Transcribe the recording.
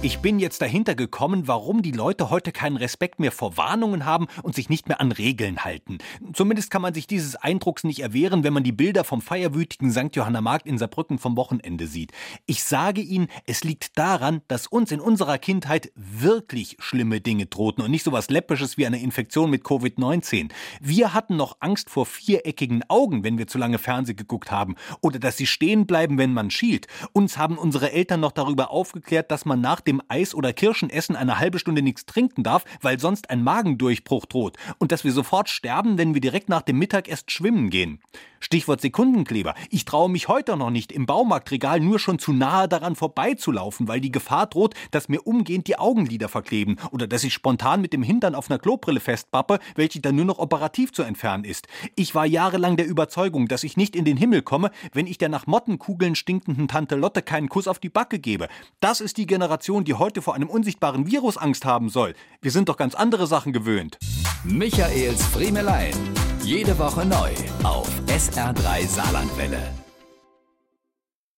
Ich bin jetzt dahinter gekommen, warum die Leute heute keinen Respekt mehr vor Warnungen haben und sich nicht mehr an Regeln halten. Zumindest kann man sich dieses Eindrucks nicht erwehren, wenn man die Bilder vom feierwütigen St. Johanna Markt in Saarbrücken vom Wochenende sieht. Ich sage Ihnen, es liegt daran, dass uns in unserer Kindheit wirklich schlimme Dinge drohten und nicht so was Läppisches wie eine Infektion mit Covid-19. Wir hatten noch Angst vor viereckigen Augen, wenn wir zu lange Fernseh geguckt haben, oder dass sie stehen bleiben, wenn man schielt. Uns haben unsere Eltern noch darüber aufgeklärt, dass man nach dem Eis- oder Kirschenessen eine halbe Stunde nichts trinken darf, weil sonst ein Magendurchbruch droht und dass wir sofort sterben, wenn wir direkt nach dem Mittag erst schwimmen gehen. Stichwort Sekundenkleber. Ich traue mich heute noch nicht, im Baumarktregal nur schon zu nahe daran vorbeizulaufen, weil die Gefahr droht, dass mir umgehend die Augenlider verkleben oder dass ich spontan mit dem Hintern auf einer Klobrille festpappe, welche dann nur noch operativ zu entfernen ist. Ich war jahrelang der Überzeugung, dass ich nicht in den Himmel komme, wenn ich der nach Mottenkugeln stinkenden Tante Lotte keinen Kuss auf die Backe gebe. Das ist die Generation, die heute vor einem unsichtbaren Virus Angst haben soll. Wir sind doch ganz andere Sachen gewöhnt. Michaels Friemelein. Jede Woche neu auf SR3 Saarlandwelle.